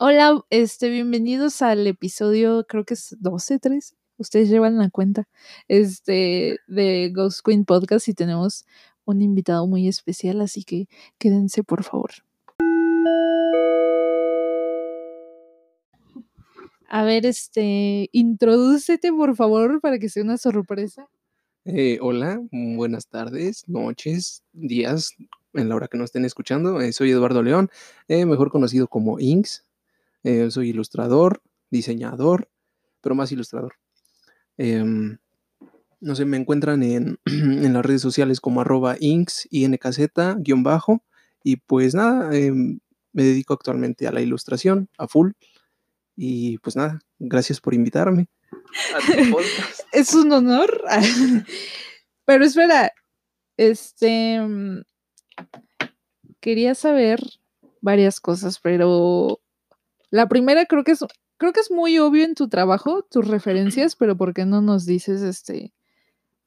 Hola, este, bienvenidos al episodio, creo que es 12, 13. Ustedes llevan la cuenta. Este, de Ghost Queen Podcast y tenemos un invitado muy especial, así que quédense, por favor. A ver, este, introdúcete, por favor, para que sea una sorpresa. Eh, hola, buenas tardes, noches, días, en la hora que nos estén escuchando. Eh, soy Eduardo León, eh, mejor conocido como Inks. Eh, soy ilustrador, diseñador, pero más ilustrador. Em, no sé, me encuentran en, en, las redes sociales como arroba inks, inkz, guion bajo. Y pues nada, eh, me dedico actualmente a la ilustración, a full. Y pues nada, gracias por invitarme. es un honor. Pero espera, este quería saber varias cosas, pero la primera creo que es creo que es muy obvio en tu trabajo, tus referencias, pero ¿por qué no nos dices este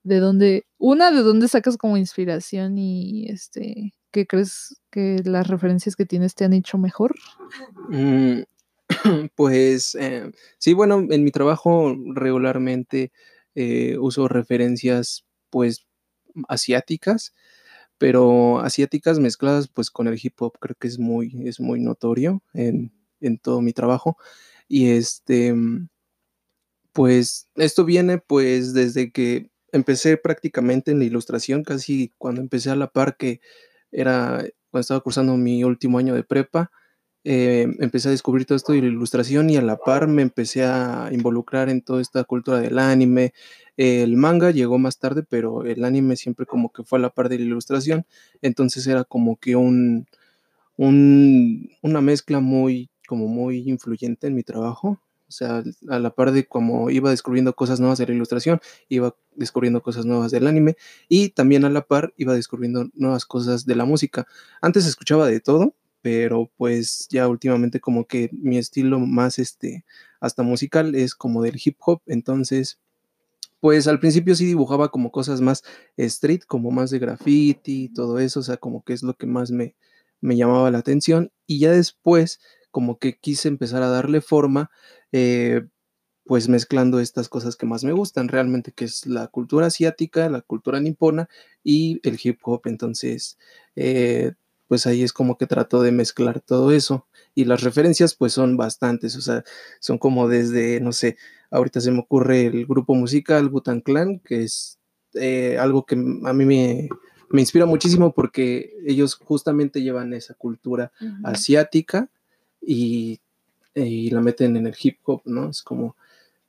de dónde una de dónde sacas como inspiración y este qué crees que las referencias que tienes te han hecho mejor? Mm, pues eh, sí, bueno, en mi trabajo regularmente eh, uso referencias pues asiáticas, pero asiáticas mezcladas pues con el hip hop creo que es muy, es muy notorio en, en todo mi trabajo. Y este, pues esto viene pues desde que empecé prácticamente en la ilustración, casi cuando empecé a la par que era cuando estaba cursando mi último año de prepa, eh, empecé a descubrir todo esto de la ilustración y a la par me empecé a involucrar en toda esta cultura del anime. El manga llegó más tarde, pero el anime siempre como que fue a la par de la ilustración, entonces era como que un, un una mezcla muy como muy influyente en mi trabajo. O sea, a la par de como iba descubriendo cosas nuevas de la ilustración, iba descubriendo cosas nuevas del anime y también a la par iba descubriendo nuevas cosas de la música. Antes escuchaba de todo, pero pues ya últimamente como que mi estilo más este hasta musical es como del hip hop, entonces pues al principio sí dibujaba como cosas más street, como más de graffiti y todo eso, o sea, como que es lo que más me, me llamaba la atención y ya después como que quise empezar a darle forma, eh, pues mezclando estas cosas que más me gustan realmente, que es la cultura asiática, la cultura nipona y el hip hop. Entonces, eh, pues ahí es como que trato de mezclar todo eso. Y las referencias pues son bastantes, o sea, son como desde, no sé, ahorita se me ocurre el grupo musical Butan Clan, que es eh, algo que a mí me, me, inspira muchísimo porque ellos justamente llevan esa cultura uh -huh. asiática y, y, la meten en el hip hop, ¿no? Es como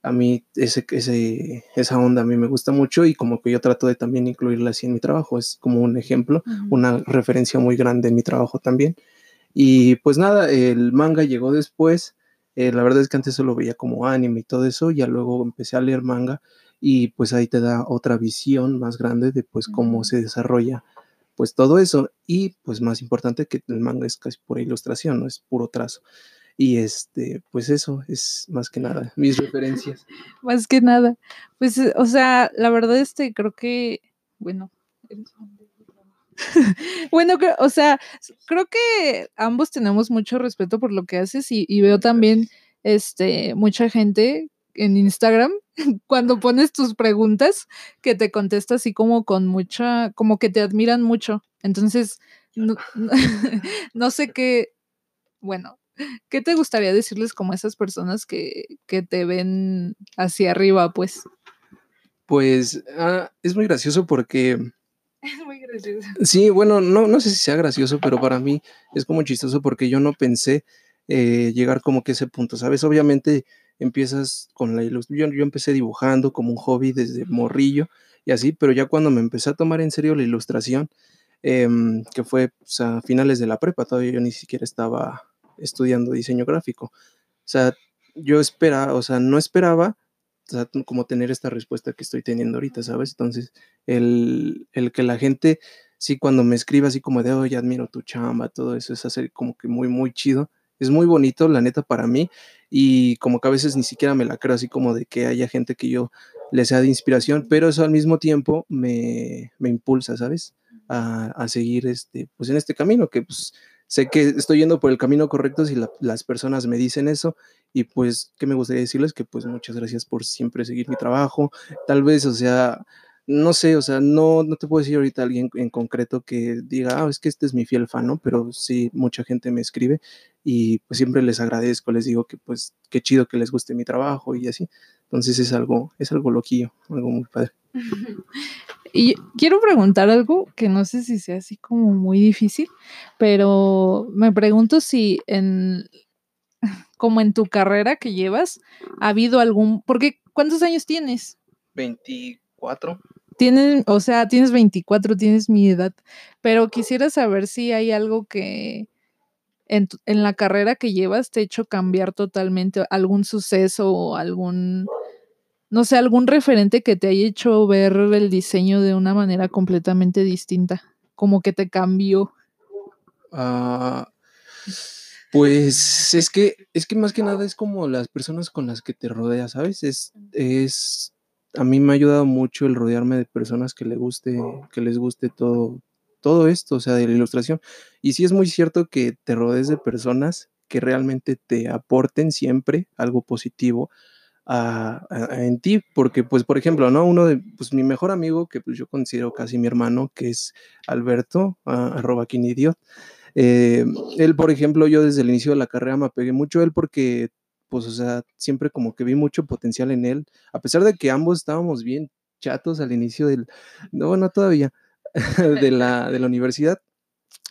a mí ese, ese, esa onda a mí me gusta mucho y como que yo trato de también incluirla así en mi trabajo, es como un ejemplo, uh -huh. una referencia muy grande en mi trabajo también. Y pues nada, el manga llegó después, eh, la verdad es que antes solo veía como anime y todo eso, ya luego empecé a leer manga y pues ahí te da otra visión más grande de pues cómo se desarrolla pues todo eso y pues más importante que el manga es casi pura ilustración, no es puro trazo. Y este, pues eso es más que nada mis referencias. Más que nada. Pues, o sea, la verdad, este, creo que, bueno, bueno, o sea, creo que ambos tenemos mucho respeto por lo que haces y, y veo también, este, mucha gente en Instagram cuando pones tus preguntas que te contesta así como con mucha, como que te admiran mucho. Entonces, no, no, sé qué, bueno, ¿qué te gustaría decirles como a esas personas que, que te ven hacia arriba, pues? Pues ah, es muy gracioso porque... Es muy gracioso. Sí, bueno, no, no sé si sea gracioso, pero para mí es como chistoso porque yo no pensé eh, llegar como que a ese punto, ¿sabes? Obviamente empiezas con la ilustración, yo, yo empecé dibujando como un hobby desde morrillo y así, pero ya cuando me empecé a tomar en serio la ilustración, eh, que fue a finales de la prepa, todavía yo ni siquiera estaba estudiando diseño gráfico. O sea, yo esperaba, o sea, no esperaba como tener esta respuesta que estoy teniendo ahorita, ¿sabes? Entonces, el, el que la gente, sí, cuando me escribe así como de, oye, admiro tu chamba, todo eso es hacer como que muy, muy chido. Es muy bonito, la neta, para mí. Y como que a veces ni siquiera me la creo así como de que haya gente que yo le sea de inspiración, pero eso al mismo tiempo me, me impulsa, ¿sabes? A, a, seguir este, pues en este camino que pues sé que estoy yendo por el camino correcto si las personas me dicen eso y pues, ¿qué me gustaría decirles? Que pues muchas gracias por siempre seguir mi trabajo. Tal vez, o sea, no sé, o sea, no, no te puedo decir ahorita alguien en concreto que diga, ah, es que este es mi fiel fan, ¿no? Pero sí, mucha gente me escribe y pues siempre les agradezco, les digo que pues qué chido que les guste mi trabajo y así. Entonces es algo, es algo loquillo, algo muy padre. Y quiero preguntar algo que no sé si sea así como muy difícil, pero me pregunto si en como en tu carrera que llevas ha habido algún, porque ¿cuántos años tienes? 24. Tienes, o sea, tienes 24, tienes mi edad, pero quisiera saber si hay algo que en, en la carrera que llevas te ha hecho cambiar totalmente algún suceso o algún, no sé, algún referente que te haya hecho ver el diseño de una manera completamente distinta, como que te cambió. Ah, pues es que, es que más que nada es como las personas con las que te rodeas, ¿sabes? Es, es a mí me ha ayudado mucho el rodearme de personas que, le guste, que les guste todo, todo esto, o sea, de la ilustración. Y sí es muy cierto que te rodees de personas que realmente te aporten siempre algo positivo en ti, porque pues por ejemplo, ¿no? Uno de, pues mi mejor amigo, que pues yo considero casi mi hermano, que es Alberto, arroba Quinidiot, eh, él, por ejemplo, yo desde el inicio de la carrera me apegué mucho a él porque pues, o sea, siempre como que vi mucho potencial en él, a pesar de que ambos estábamos bien chatos al inicio del, no, no todavía, de la, de la universidad,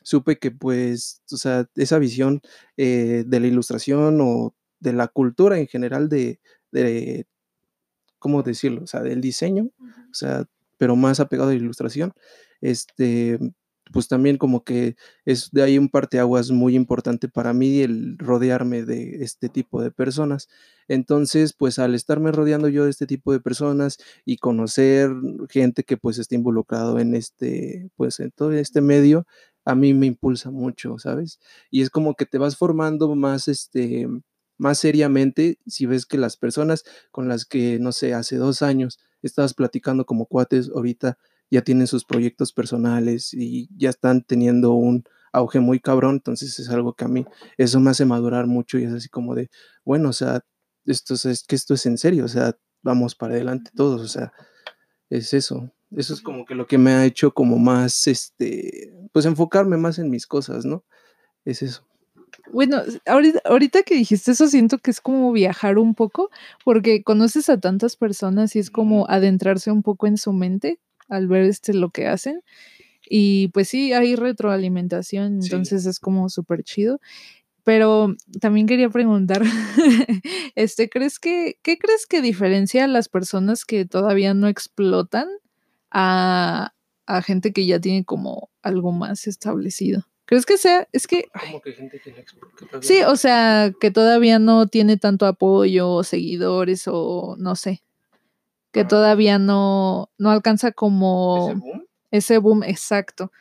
supe que pues, o sea, esa visión eh, de la ilustración o de la cultura en general de, de, ¿cómo decirlo? O sea, del diseño, o sea, pero más apegado a la ilustración, este, pues también como que es de ahí un parteaguas muy importante para mí el rodearme de este tipo de personas. Entonces, pues al estarme rodeando yo de este tipo de personas y conocer gente que pues está involucrado en este, pues en todo este medio, a mí me impulsa mucho, ¿sabes? Y es como que te vas formando más, este, más seriamente si ves que las personas con las que, no sé, hace dos años estabas platicando como cuates, ahorita ya tienen sus proyectos personales y ya están teniendo un auge muy cabrón, entonces es algo que a mí eso me hace madurar mucho y es así como de, bueno, o sea, esto es, que esto es en serio, o sea, vamos para adelante todos, o sea, es eso. Eso es como que lo que me ha hecho como más, este, pues enfocarme más en mis cosas, ¿no? Es eso. Bueno, ahorita, ahorita que dijiste eso, siento que es como viajar un poco, porque conoces a tantas personas y es como adentrarse un poco en su mente al ver este lo que hacen. Y pues sí, hay retroalimentación, entonces es como súper chido. Pero también quería preguntar, este, ¿crees que, qué crees que diferencia a las personas que todavía no explotan a, a gente que ya tiene como algo más establecido? ¿Crees que sea? Es que. ¿Cómo que gente que explota? Sí, o sea, que todavía no tiene tanto apoyo o seguidores o no sé que todavía no, no alcanza como ese boom, exacto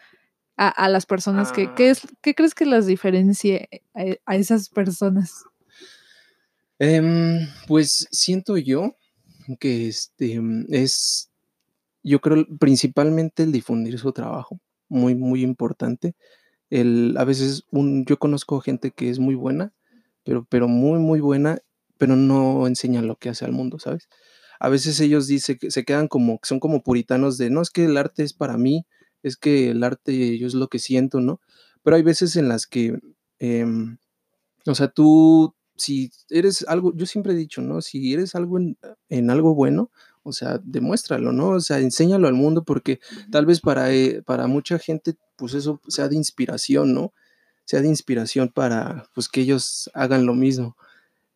a, las personas que, ¿qué, es, ¿qué crees que las diferencie a, esas personas? Em, pues siento yo que este es, yo creo principalmente el difundir su trabajo, muy, muy importante. El, a veces un, yo conozco gente que es muy buena, pero, pero muy, muy buena, pero no enseña lo que hace al mundo, ¿sabes? A veces ellos dicen que se quedan como, son como puritanos de, no, es que el arte es para mí, es que el arte yo es lo que siento, ¿no? Pero hay veces en las que, em, o sea, tú, si eres algo, yo siempre he dicho, ¿no? Si eres algo en, algo bueno, o sea, demuéstralo, ¿no? O sea, enséñalo al mundo porque tal vez para, eh, para mucha gente, pues eso sea de inspiración, ¿no? Sea de inspiración para, pues, que ellos hagan lo mismo.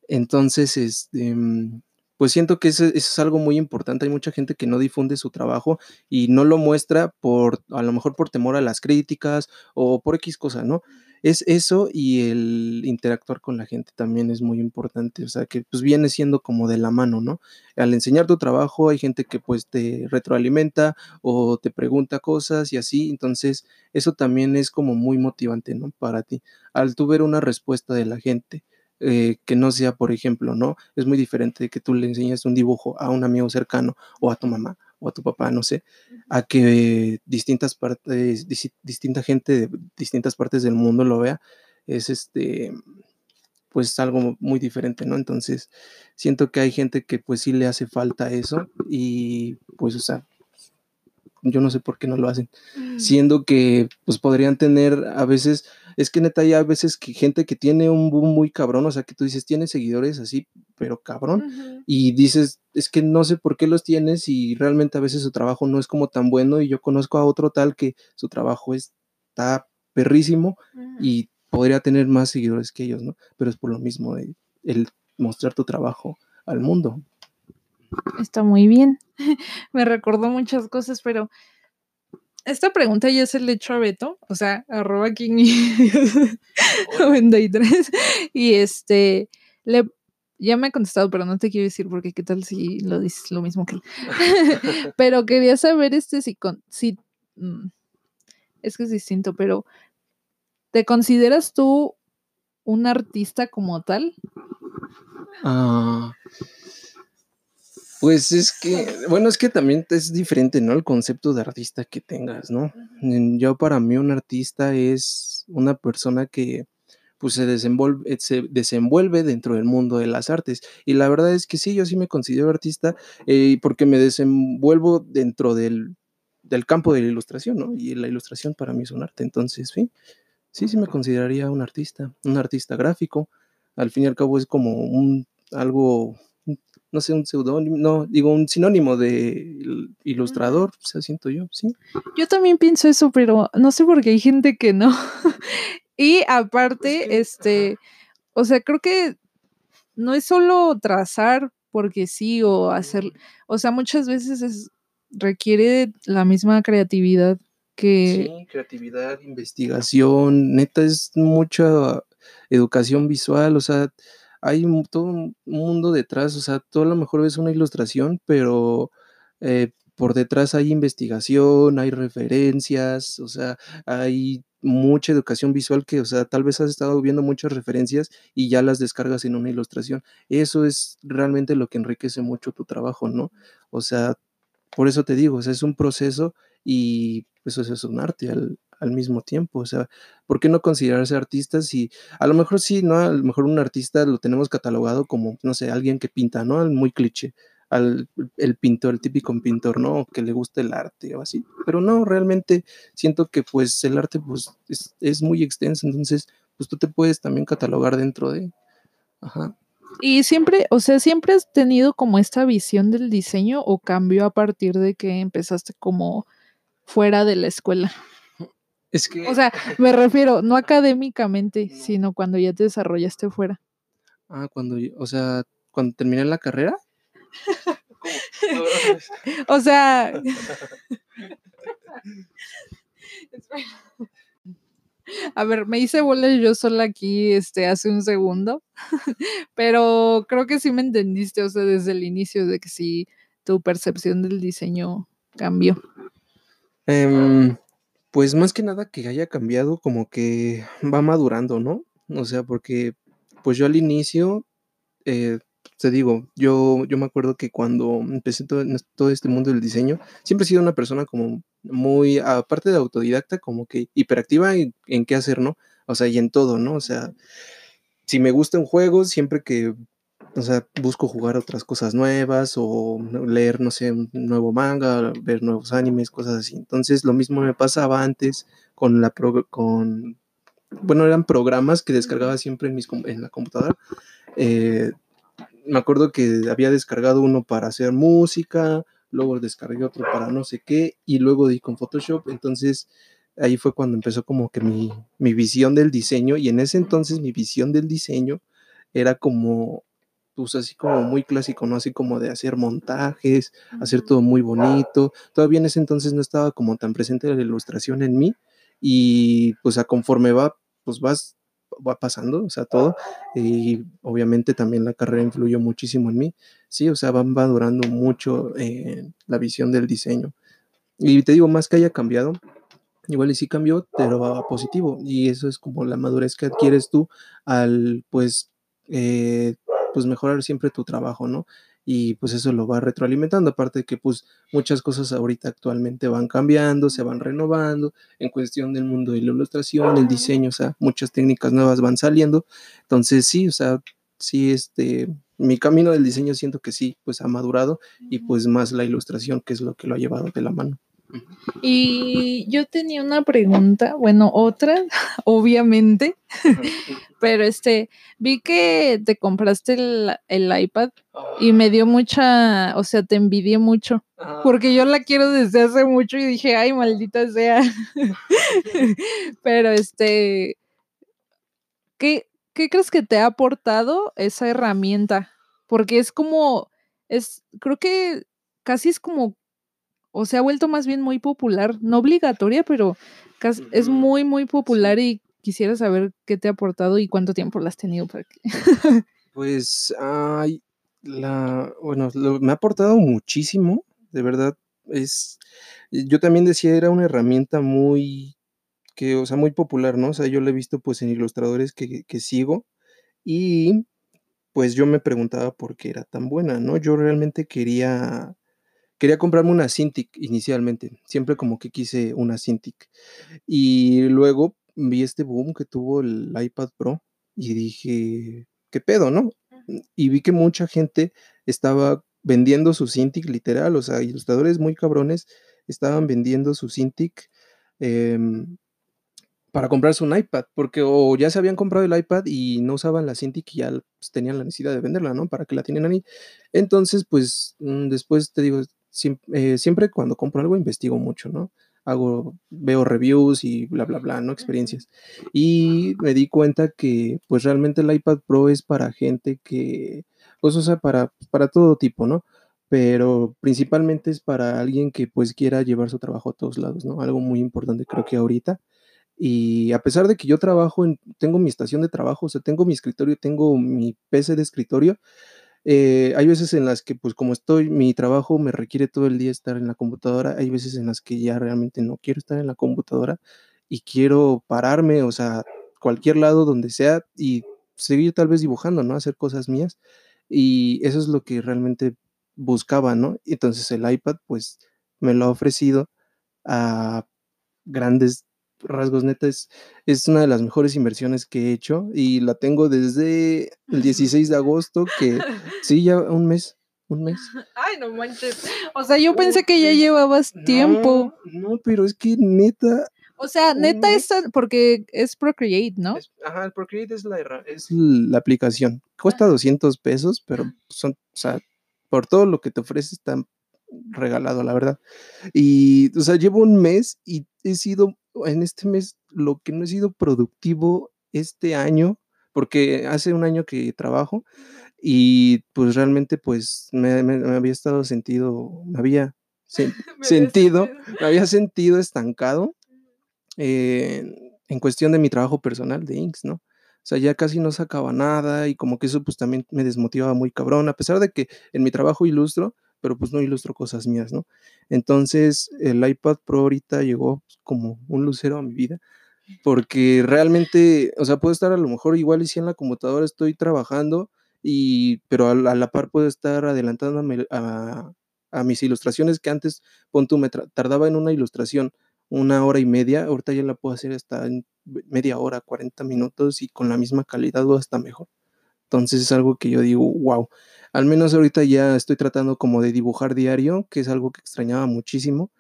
Entonces, este, mm, pues siento que eso, es algo muy importante. Hay mucha gente que no difunde su trabajo y no lo muestra por, a lo mejor por temor a las críticas o por X cosa, ¿no? Es eso y el interactuar con la gente también es muy importante, o sea, que pues viene siendo como de la mano, ¿no? Al enseñar tu trabajo hay gente que pues te retroalimenta o te pregunta cosas y así, entonces eso también es como muy motivante, ¿no? Para ti, al tu ver una respuesta de la gente. Eh, que no sea, por ejemplo, ¿no? Es muy diferente de que tú le enseñes un dibujo a un amigo cercano o a tu mamá o a tu papá, no sé, a que distintas partes, distinta gente de distintas partes del mundo lo vea, es este, pues algo muy diferente, ¿no? Entonces, siento que hay gente que pues sí le hace falta eso y pues, o sea, yo no sé por qué no lo hacen, mm. siendo que pues podrían tener a veces, es que neta hay a veces que gente que tiene un boom muy cabrón, o sea, que tú dices, tiene seguidores así, pero cabrón, y dices, es que no sé por qué los tienes y realmente a veces su trabajo no es como tan bueno y yo conozco a otro tal que su trabajo está perrísimo y podría tener más seguidores que ellos, ¿no? Pero es por lo mismo el mostrar tu trabajo al mundo. Está muy bien. Me recordó muchas cosas, pero esta pregunta ya se le hecho a Beto, o sea, arroba King 93. Y este, le, ya me ha contestado, pero no te quiero decir porque qué tal si lo dices lo mismo que él. pero quería saber este si con, si, mm, es que es distinto, pero ¿te consideras tú un artista como tal? Ah. Pues es que, bueno, es que también es diferente, ¿no? El concepto de artista que tengas, ¿no? Yo para mí un artista es una persona que pues se desenvuelve, se desenvuelve dentro del mundo de las artes. Y la verdad es que sí, yo sí me considero artista eh, porque me desenvuelvo dentro del, del, campo de la ilustración, ¿no? Y la ilustración para mí es un arte. Entonces, sí, sí, sí me consideraría un artista, un artista gráfico. Al fin y al cabo es como un algo no sé, un seudónimo, no, digo, un sinónimo de ilustrador, o sea, siento yo, sí. Yo también pienso eso, pero no sé por qué hay gente que no. y aparte, este, o sea, creo que no es solo trazar porque sí o hacer, o sea, muchas veces es, requiere la misma creatividad que... Sí, creatividad, investigación, neta es mucha educación visual, o sea, hay todo un mundo detrás, o sea, tú a lo mejor ves una ilustración, pero eh, por detrás hay investigación, hay referencias, o sea, hay mucha educación visual que, o sea, tal vez has estado viendo muchas referencias y ya las descargas en una ilustración. Eso es realmente lo que enriquece mucho tu trabajo, ¿no? O sea, por eso te digo, es un proceso y pues, eso es un arte al, al mismo tiempo. O sea, ¿por qué no considerarse artistas si a lo mejor sí, ¿no? A lo mejor un artista lo tenemos catalogado como, no sé, alguien que pinta, ¿no? Muy cliché. Al, el pintor, el típico pintor, ¿no? Que le gusta el arte o así. Pero no, realmente siento que pues el arte pues es, es muy extenso, entonces pues tú te puedes también catalogar dentro de... Ajá. Y siempre, o sea, siempre has tenido como esta visión del diseño o cambió a partir de que empezaste como fuera de la escuela. Es que... O sea, me refiero, no académicamente, sino cuando ya te desarrollaste fuera. Ah, cuando, o sea, cuando terminé la carrera. o sea... A ver, me hice bolas yo sola aquí este, hace un segundo, pero creo que sí me entendiste, o sea, desde el inicio de que sí tu percepción del diseño cambió. Eh, pues más que nada que haya cambiado, como que va madurando, ¿no? O sea, porque pues yo al inicio, eh, te digo, yo, yo me acuerdo que cuando empecé todo, todo este mundo del diseño, siempre he sido una persona como muy, aparte de autodidacta, como que hiperactiva en, en qué hacer, ¿no? O sea, y en todo, ¿no? O sea, si me gusta un juego, siempre que o sea, busco jugar otras cosas nuevas o leer, no sé, un nuevo manga, ver nuevos animes, cosas así. Entonces, lo mismo me pasaba antes con la con bueno, eran programas que descargaba siempre en, mis, en la computadora. Eh, me acuerdo que había descargado uno para hacer música, luego descargué otro para no sé qué, y luego di con Photoshop. Entonces, ahí fue cuando empezó como que mi, mi visión del diseño, y en ese entonces mi visión del diseño era como pues así como muy clásico, ¿no? Así como de hacer montajes, hacer todo muy bonito. Todavía en ese entonces no estaba como tan presente la ilustración en mí y pues a conforme va, pues vas, va pasando, o sea, todo. Y obviamente también la carrera influyó muchísimo en mí. Sí, o sea, va, va durando mucho eh, la visión del diseño. Y te digo, más que haya cambiado, igual y sí cambió, pero va positivo. Y eso es como la madurez que adquieres tú al, pues, eh, pues mejorar siempre tu trabajo, ¿no? y pues eso lo va retroalimentando, aparte de que pues muchas cosas ahorita actualmente van cambiando, se van renovando, en cuestión del mundo de la ilustración, el diseño, o sea, muchas técnicas nuevas van saliendo, entonces sí, o sea, sí, este, mi camino del diseño siento que sí, pues ha madurado y pues más la ilustración, que es lo que lo ha llevado de la mano. Y yo tenía una pregunta, bueno, otra, obviamente, pero este, vi que te compraste el, iPad y me dio mucha, o sea, te envidié mucho, porque yo la quiero desde hace mucho y dije, ay, maldita sea. pero este, ¿qué, ¿qué crees que te ha aportado esa herramienta? Porque es como, es, creo que casi es como o se ha vuelto más bien muy popular, no obligatoria, pero es muy, muy popular y quisiera saber qué te ha aportado y cuánto tiempo la has tenido para que... pues, ay, la, bueno, me ha aportado muchísimo, de verdad, es, yo también decía, era una herramienta muy, que, o sea, muy popular, ¿no? O sea, yo la he visto pues en ilustradores que, que sigo y pues yo me preguntaba por qué era tan buena, ¿no? Yo realmente quería Quería comprarme una Cintiq inicialmente, siempre como que quise una Cintiq. Y luego vi este boom que tuvo el iPad Pro y dije, ¿qué pedo, no? Y vi que mucha gente estaba vendiendo su Cintiq literal, o sea, ilustradores muy cabrones estaban vendiendo su Cintiq em, para comprarse un iPad, porque o ya se habían comprado el iPad y no usaban la Cintiq y ya pues, tenían la necesidad de venderla, ¿no? Para que la tienen ahí. Entonces, pues mm, después te digo, eh, siempre, cuando compro algo investigo mucho, ¿no? Hago, veo reviews y bla, bla, bla, ¿no? Experiencias. Y me di cuenta que pues realmente el iPad Pro es para gente que, pues o sea, para, para todo tipo, ¿no? Pero principalmente es para alguien que pues quiera llevar su trabajo a todos lados, ¿no? Algo muy importante creo que ahorita. Y a pesar de que yo trabajo, en, tengo mi estación de trabajo, o sea, tengo mi escritorio, tengo mi PC de escritorio, eh, hay veces en las que, pues como estoy, mi trabajo me requiere todo el día estar en la computadora, hay veces en las que ya realmente no quiero estar en la computadora y quiero pararme, o sea, cualquier lado donde sea y seguir tal vez dibujando, ¿no? Hacer cosas mías. Y eso es lo que realmente buscaba, ¿no? Entonces el iPad, pues, me lo ha ofrecido a grandes rasgos neta es, una de las mejores inversiones que he hecho y la tengo desde el 16 de agosto, que sí, ya un mes, un mes. Ay, no manches. O sea, yo pensé que ya llevabas tiempo. No, pero es que neta. O sea, neta es porque es Procreate, ¿no? ajá, el Procreate es la, es la aplicación. Cuesta 200 pesos, pero son, o sea, por todo lo que te ofrece está regalado, la verdad. Y, o sea, llevo un mes y he sido en este mes lo que no he sido productivo este año, porque hace un año que trabajo y pues realmente pues me, había estado sentido, me había sentido, me había sentido estancado en cuestión de mi trabajo personal de Inks, ¿no? O sea, ya casi no sacaba nada y como que eso pues también me desmotivaba muy cabrón, a pesar de que en mi trabajo ilustro, pero pues no ilustro cosas mías, ¿no? Entonces el iPad Pro ahorita llegó como un lucero a mi vida, porque realmente, o sea, puedo estar a lo mejor igual y si en la computadora estoy trabajando, y, pero a, la par puedo estar adelantándome a, mis ilustraciones que antes, pon me tardaba en una ilustración una hora y media, ahorita ya la puedo hacer hasta media hora, 40 minutos y con la misma calidad o hasta mejor. Entonces es algo que yo digo, wow, al menos ahorita ya estoy tratando como de dibujar diario, que es algo que extrañaba muchísimo.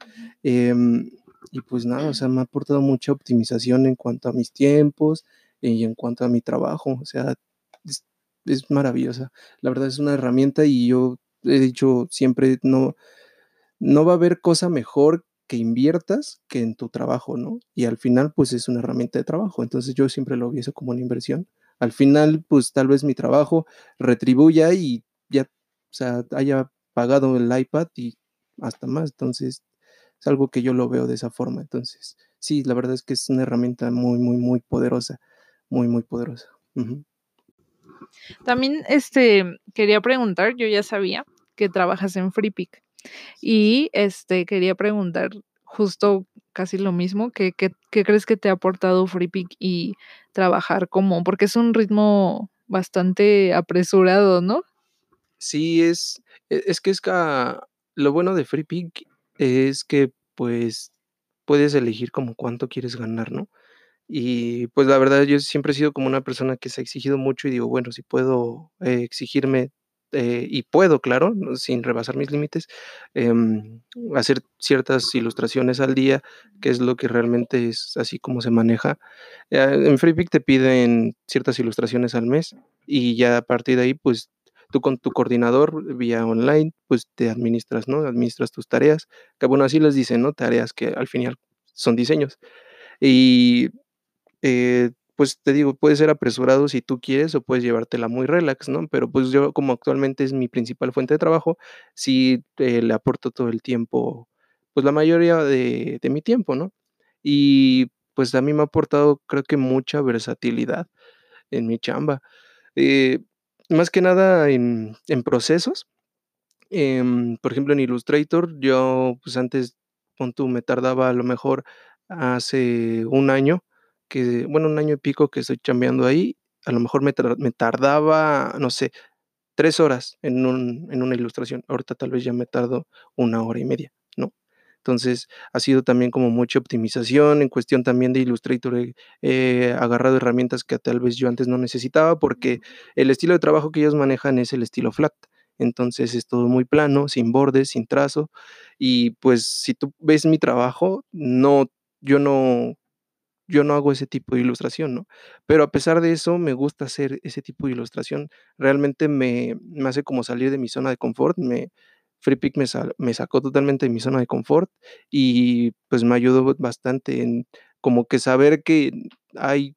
Em, y pues nada, o sea, me ha aportado mucha optimización en cuanto a mis tiempos y en cuanto a mi trabajo. O sea, es, es maravillosa. La verdad es una herramienta y yo he dicho siempre, no, no va a haber cosa mejor que inviertas que en tu trabajo, ¿no? Y al final, pues es una herramienta de trabajo. Entonces yo siempre lo viese como una inversión al final, pues tal vez mi trabajo retribuya y ya, o sea, haya pagado el iPad y hasta más. Entonces, es algo que yo lo veo de esa forma. Entonces, sí, la verdad es que es una herramienta muy, muy, muy poderosa, muy, muy poderosa. También, este, quería preguntar, yo ya sabía que trabajas en FreePic y, este, quería preguntar justo casi lo mismo. ¿Qué, crees que te ha aportado FreePic y trabajar como? Porque es un ritmo bastante apresurado, ¿no? Sí, es, E es que es ca lo bueno de Freepik es que, pues, puedes elegir como cuánto quieres ganar, ¿no? Y, pues, la verdad, yo siempre he sido como una persona que se ha exigido mucho y digo, bueno, si puedo, eh, exigirme, eh, y puedo, claro, sin rebasar mis límites, em, hacer ciertas ilustraciones al día, que es lo que realmente es así como se maneja. Eh, en Freepik te piden ciertas ilustraciones al mes y ya a partir de ahí, pues, tú con tu coordinador vía online, pues, te administras, ¿no? Administras tus tareas, que bueno, así les dicen, ¿no? Tareas que al final son diseños. Y, eh, pues, te digo, puede ser apresurado si tú quieres o puedes llevártela muy relax, ¿no? Pero, pues, yo como actualmente es mi principal fuente de trabajo, sí, eh, le aporto todo el tiempo, pues, la mayoría de de mi tiempo, ¿no? Y, pues, a mí me ha aportado, creo que mucha versatilidad en mi chamba. Eh, más que nada en en procesos, em, por ejemplo, en Illustrator, yo, pues, antes, pon me tardaba a lo mejor hace 1 año, que bueno, 1 año y pico que estoy chambeando ahí, a lo mejor me me tardaba, no sé, 3 horas en un en una ilustración. Ahorita tal vez ya me tardo 1 hora y media, ¿no? Entonces, ha sido también como mucha optimización, en cuestión también de Illustrator, he he agarrado herramientas que tal vez yo antes no necesitaba, porque el estilo de trabajo que ellos manejan es el estilo flat. Entonces, es todo muy plano, sin bordes, sin trazo. Y, pues, si tú ves mi trabajo, no yo no yo no hago ese tipo de ilustración, ¿no? Pero a pesar de eso, me gusta hacer ese tipo de ilustración. Realmente me me hace como salir de mi zona de confort, me Freepik me sa me sacó totalmente de mi zona de confort y, pues, me ayudó bastante en como que saber que hay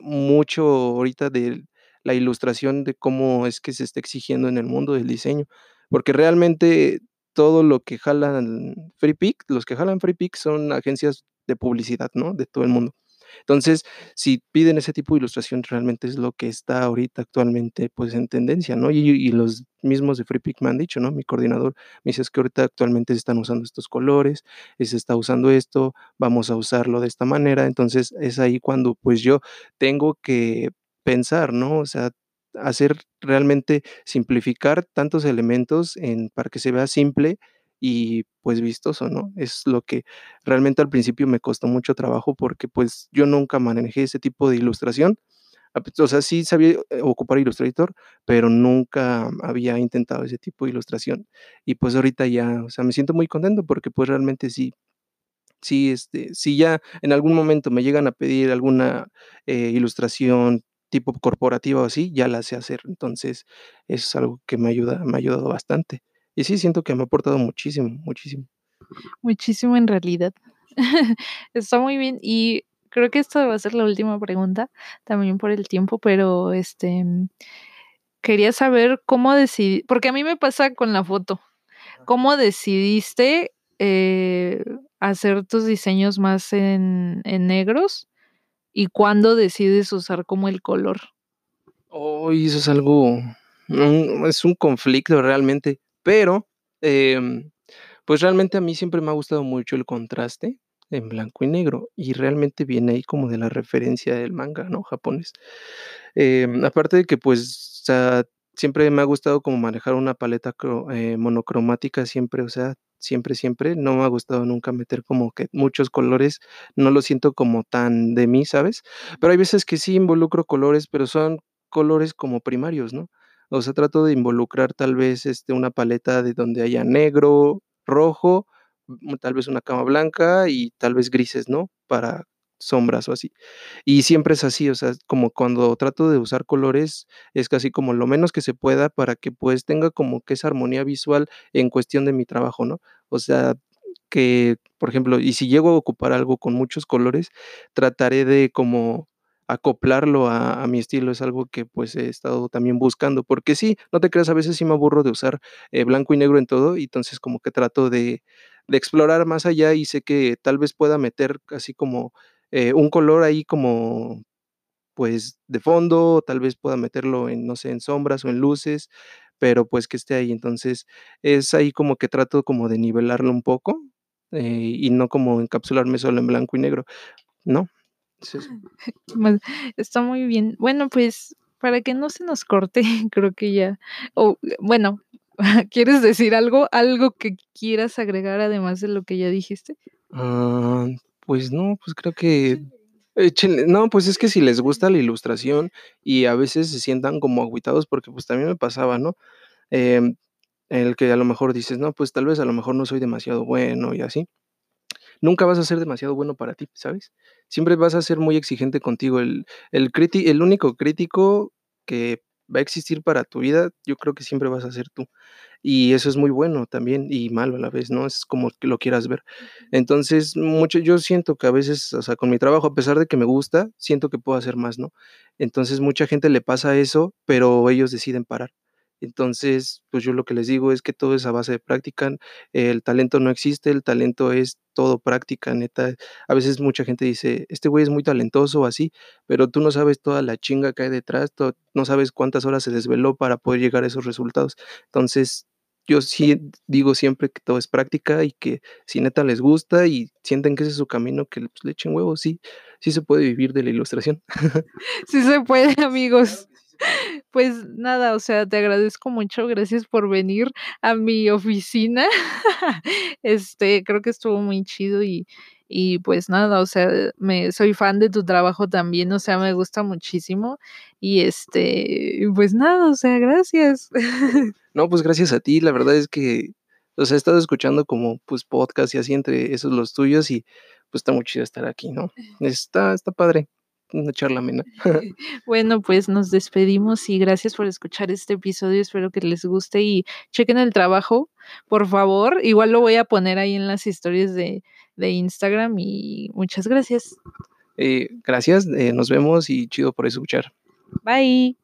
mucho ahorita de la ilustración, de cómo es que se está exigiendo en el mundo del diseño. Porque realmente todo lo que jalan Freepik, los que jalan Freepik son agencias de publicidad, ¿no? De todo el mundo. Entonces, si piden ese tipo de ilustración, realmente es lo que está ahorita actualmente, pues, en tendencia, ¿no? Y los mismos de Freepik me han dicho, ¿no? Mi coordinador me dice: "Es que ahorita actualmente se están usando estos colores, y se está usando esto, vamos a usarlo de esta manera". Entonces, es ahí cuando, pues, yo tengo que pensar, ¿no? O sea, hacer realmente simplificar tantos elementos en para que se vea simple y, pues, vistoso, ¿no? Es lo que realmente al principio me costó mucho trabajo porque, pues, yo nunca manejé ese tipo de ilustración. O sea, sí sabía ocupar Illustrator, pero nunca había intentado ese tipo de ilustración. Y, pues, ahorita ya, o sea, me siento muy contento porque, pues, realmente sí sí, este, si ya en algún momento me llegan a pedir alguna, eh, ilustración tipo corporativa o así, ya la sé hacer. Entonces, es algo que me ayuda me ha ayudado bastante. Y sí, siento que me ha aportado muchísimo, muchísimo. Muchísimo, en realidad. Está muy bien, y creo que esta va a ser la última pregunta, también por el tiempo, pero, este, quería saber cómo decidi porque a mí me pasa con la foto, ¿cómo decidiste, eh, hacer tus diseños más en en negros, y cuándo decides usar como el color? Uy, eso es algo, mm, es un conflicto realmente, pero, em, pues, realmente a mí siempre me ha gustado mucho el contraste en blanco y negro, y realmente viene ahí como de la referencia del manga, ¿no?, japonés. Em, aparte de que, pues, siempre me ha gustado como manejar una paleta eh, monocromática siempre, o sea, siempre, siempre, no me ha gustado nunca meter como que muchos colores, no lo siento como tan de mí, ¿sabes? Pero hay veces que sí involucro colores, pero son colores como primarios, ¿no? O sea, trato de involucrar tal vez, este, una paleta de donde haya negro, rojo, mm, tal vez una cama blanca y tal vez grises, ¿no?, para sombras o así. Y siempre es así, o sea, como cuando trato de usar colores, es casi como lo menos que se pueda para que, pues, tenga como que esa armonía visual en cuestión de mi trabajo, ¿no? O sea, que, por ejemplo, y si llego a ocupar algo con muchos colores, trataré de como acoplarlo a mi estilo, es algo que, pues, he estado también buscando, porque sí, no te creas, a veces sí me aburro de usar, eh, blanco y negro en todo, y entonces como que trato de de explorar más allá, y sé que tal vez pueda meter así como, eh, un color ahí como, pues, de fondo, tal vez pueda meterlo en, no sé, en sombras o en luces, pero, pues, que esté ahí. Entonces, es ahí como que trato como de nivelarlo un poco, eh, y no como encapsularme solo en blanco y negro, ¿no? Está muy bien. Bueno, pues, para que no se nos corte, creo que ya o bueno, ¿Quieres decir algo? ¿Algo que quieras agregar además de lo que ya dijiste? Ah, pues no, pues creo que échenle no, pues es que si les gusta la ilustración y a veces se sientan como agüitados, porque, pues, también me pasaba, ¿no? Em, el que a lo mejor dices: "No, pues tal vez a lo mejor no soy demasiado bueno", y así. Nunca vas a ser demasiado bueno para ti, ¿sabes? Siempre vas a ser muy exigente contigo. El el único crítico que va a existir para tu vida, yo creo que siempre vas a ser tú. Y eso es muy bueno también y malo a la vez, ¿no? Es como que lo quieras ver. Entonces, mucho yo siento que a veces, o sea, con mi trabajo, a pesar de que me gusta, siento que puedo hacer más, ¿no? Entonces, mucha gente le pasa eso, pero ellos deciden parar. Entonces, pues yo lo que les digo es que todo es a base de práctica. El talento no existe, el talento es todo práctica, neta. A veces mucha gente dice: "Este güey es muy talentoso o así", pero tú no sabes toda la chinga que hay detrás, no sabes cuántas horas se desveló para poder llegar a esos resultados. Entonces, yo sí digo siempre que todo es práctica y que si neta les gusta y sienten que ese es su camino, que, pues, le echen huevos, sí, sí se puede vivir de la ilustración. Sí se puede, amigos. Pues nada, o sea, te agradezco mucho, gracias por venir a mi oficina. Este, creo que estuvo muy chido y y pues nada, o sea, me soy fan de tu trabajo también, o sea, me gusta muchísimo y, este, pues nada, o sea, gracias. No, pues gracias a ti, la verdad es que, o sea, he estado escuchando como, pues, podcast y así entre esos los tuyos y, pues, está muy chido estar aquí, ¿no? Está está padre, una. Bueno, pues nos despedimos y gracias por escuchar este episodio, espero que les guste y chequen el trabajo, por favor. Igual lo voy a poner ahí en las historias de de Instagram y muchas gracias. Eh, gracias, eh, nos vemos y chido por escuchar. Bye.